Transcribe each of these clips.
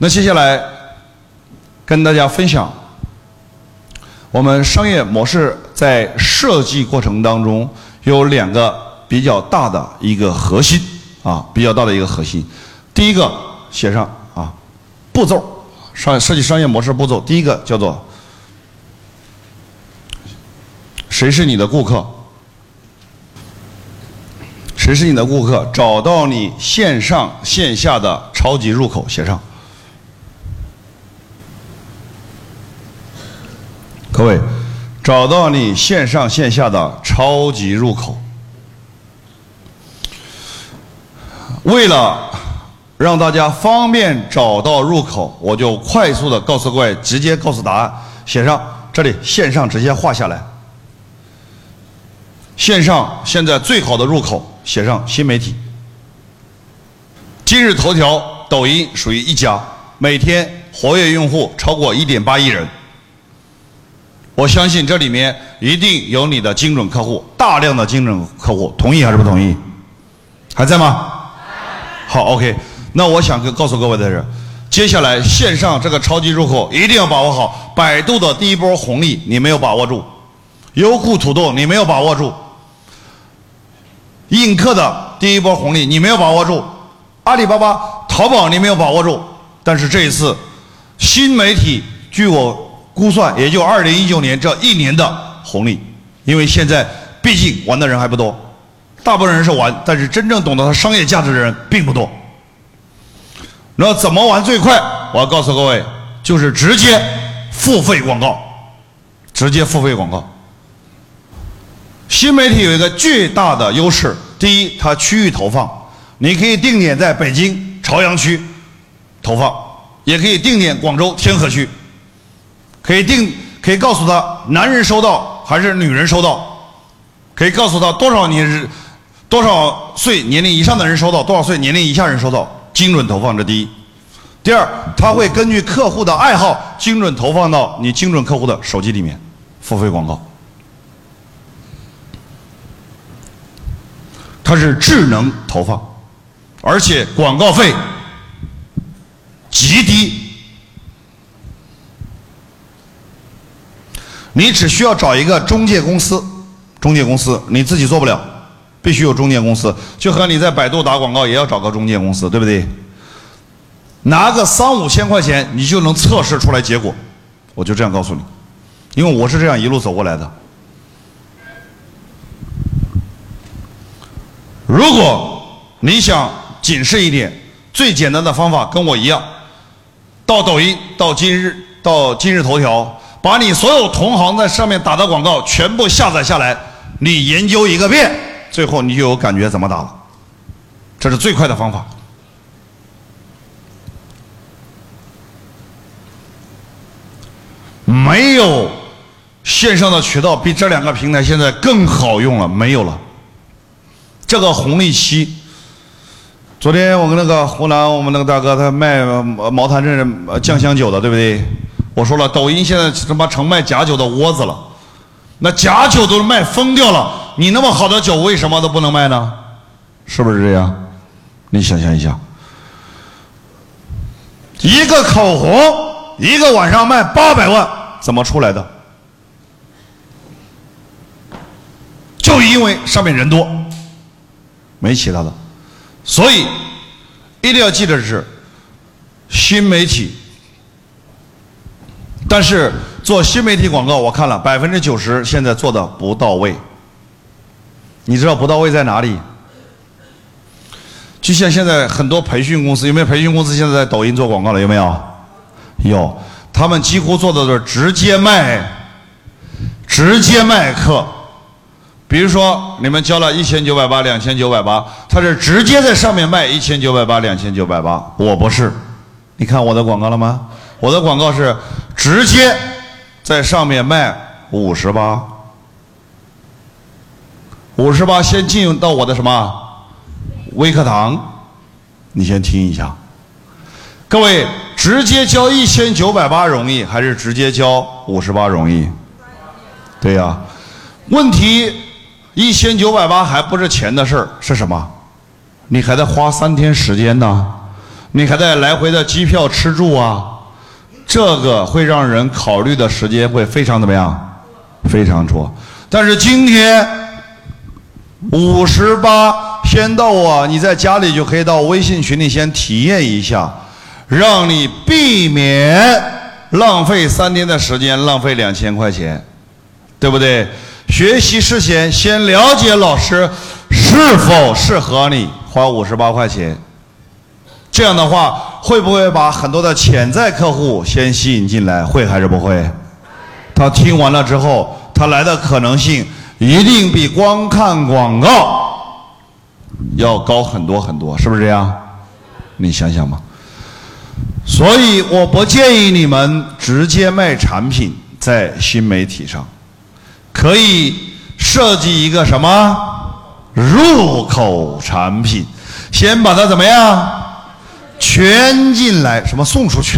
那接下来跟大家分享，我们商业模式在设计过程当中有两个比较大的一个核心啊，比较大的一个核心。第一个写上啊，步骤商设计商业模式步骤，第一个叫做谁是你的顾客？谁是你的顾客？找到你线上线下的超级入口，写上。各位，找到你线上线下的超级入口。为了让大家方便找到入口，我就快速的告诉各位，直接告诉答案，写上这里线上直接画下来。线上现在最好的入口，写上新媒体。今日头条、抖音属于一家，每天活跃用户超过一点八亿人。我相信这里面一定有你的精准客户，大量的精准客户，同意还是不同意？还在吗？好，OK。那我想跟告诉各位的是，接下来线上这个超级入口一定要把握好。百度的第一波红利你没有把握住，优酷土豆你没有把握住。映客的第一波红利你没有把握住，阿里巴巴、淘宝你没有把握住，但是这一次新媒体，据我估算，也就二零一九年这一年的红利，因为现在毕竟玩的人还不多，大部分人是玩，但是真正懂得它商业价值的人并不多。那怎么玩最快？我要告诉各位，就是直接付费广告，直接付费广告。新媒体有一个巨大的优势，第一，它区域投放，你可以定点在北京朝阳区投放，也可以定点广州天河区，可以定，可以告诉他男人收到还是女人收到，可以告诉他多少年多少岁年龄以上的人收到，多少岁年龄以下人收到，精准投放这第一。第二，他会根据客户的爱好，精准投放到你精准客户的手机里面，付费广告。它是智能投放，而且广告费极低，你只需要找一个中介公司，中介公司你自己做不了，必须有中介公司，就和你在百度打广告也要找个中介公司，对不对？拿个三五千块钱，你就能测试出来结果，我就这样告诉你，因为我是这样一路走过来的。如果你想谨慎一点，最简单的方法跟我一样，到抖音、到今日、到今日头条，把你所有同行在上面打的广告全部下载下来，你研究一个遍，最后你就有感觉怎么打了。这是最快的方法。没有线上的渠道比这两个平台现在更好用了，没有了。这个红利期，昨天我跟那个湖南我们那个大哥他卖茅台镇酱香酒的，对不对？我说了，抖音现在他妈成卖假酒的窝子了，那假酒都卖疯掉了，你那么好的酒为什么都不能卖呢？是不是这样？你想象一下，一个口红一个晚上卖八百万，怎么出来的？就因为上面人多。没其他的，所以一定要记得是新媒体。但是做新媒体广告，我看了百分之九十现在做的不到位。你知道不到位在哪里？就像现在很多培训公司，有没有培训公司现在在抖音做广告了？有没有？有，他们几乎做的都是直接卖，直接卖课。比如说，你们交了一千九百八、两千九百八，他是直接在上面卖一千九百八、两千九百八。我不是，你看我的广告了吗？我的广告是直接在上面卖五十八，五十八先进到我的什么微课堂，你先听一下。各位，直接交一千九百八容易，还是直接交五十八容易？对呀，问题。一千九百八还不是钱的事儿，是什么？你还得花三天时间呢。你还得来回的机票吃住啊，这个会让人考虑的时间会非常怎么样？非常多。但是今天五十八，先到我，你在家里就可以到微信群里先体验一下，让你避免浪费三天的时间，浪费两千块钱，对不对？学习之前先了解老师是否适合你，花五十八块钱。这样的话，会不会把很多的潜在客户先吸引进来？会还是不会？他听完了之后，他来的可能性一定比光看广告要高很多很多，是不是这样？你想想吧。所以我不建议你们直接卖产品在新媒体上，可以设计一个什么入口产品，先把它怎么样？圈进来，什么送出去？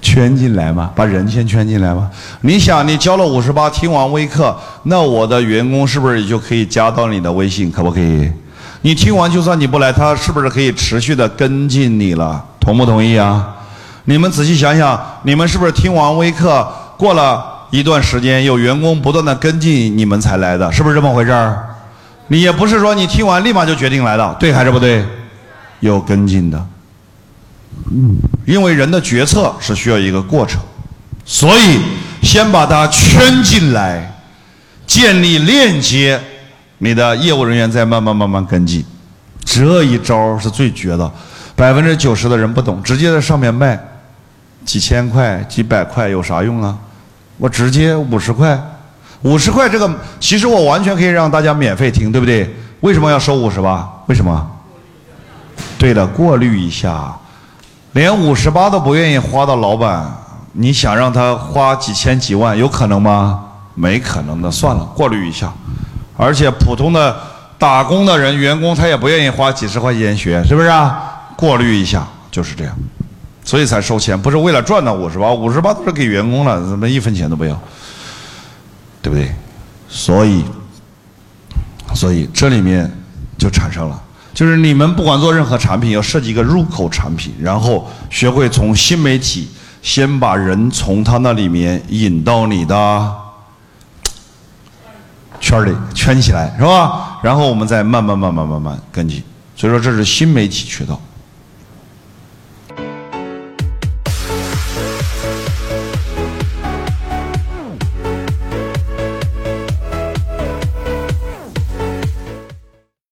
圈进来吗？把人先圈进来吗？你想，你交了五十八，听完微课，那我的员工是不是也就可以加到你的微信？可不可以？你听完，就算你不来，他是不是可以持续的跟进你了？同不同意啊？你们仔细想想，你们是不是听完微课，过了一段时间，有员工不断的跟进你们才来的？是不是这么回事儿？你也不是说你听完立马就决定来的，对还是不对？有跟进的，因为人的决策是需要一个过程，所以先把它圈进来，建立链接，你的业务人员再慢慢慢慢跟进，这一招是最绝的，百分之九十的人不懂，直接在上面卖，几千块、几百块有啥用啊？我直接五十块，五十块这个其实我完全可以让大家免费听，对不对？为什么要收五十八？为什么？为了，过滤一下，连五十八都不愿意花的老板，你想让他花几千几万，有可能吗？没可能的，算了，过滤一下。而且普通的打工的人、员工，他也不愿意花几十块钱学，是不是啊？过滤一下，就是这样，所以才收钱，不是为了赚那五十八，五十八都是给员工了，怎么一分钱都不要？对不对？所以，所以这里面就产生了。就是你们不管做任何产品，要设计一个入口产品，然后学会从新媒体先把人从他那里面引到你的圈里圈起来，是吧？然后我们再慢慢慢慢慢慢跟进。所以说这是新媒体渠道。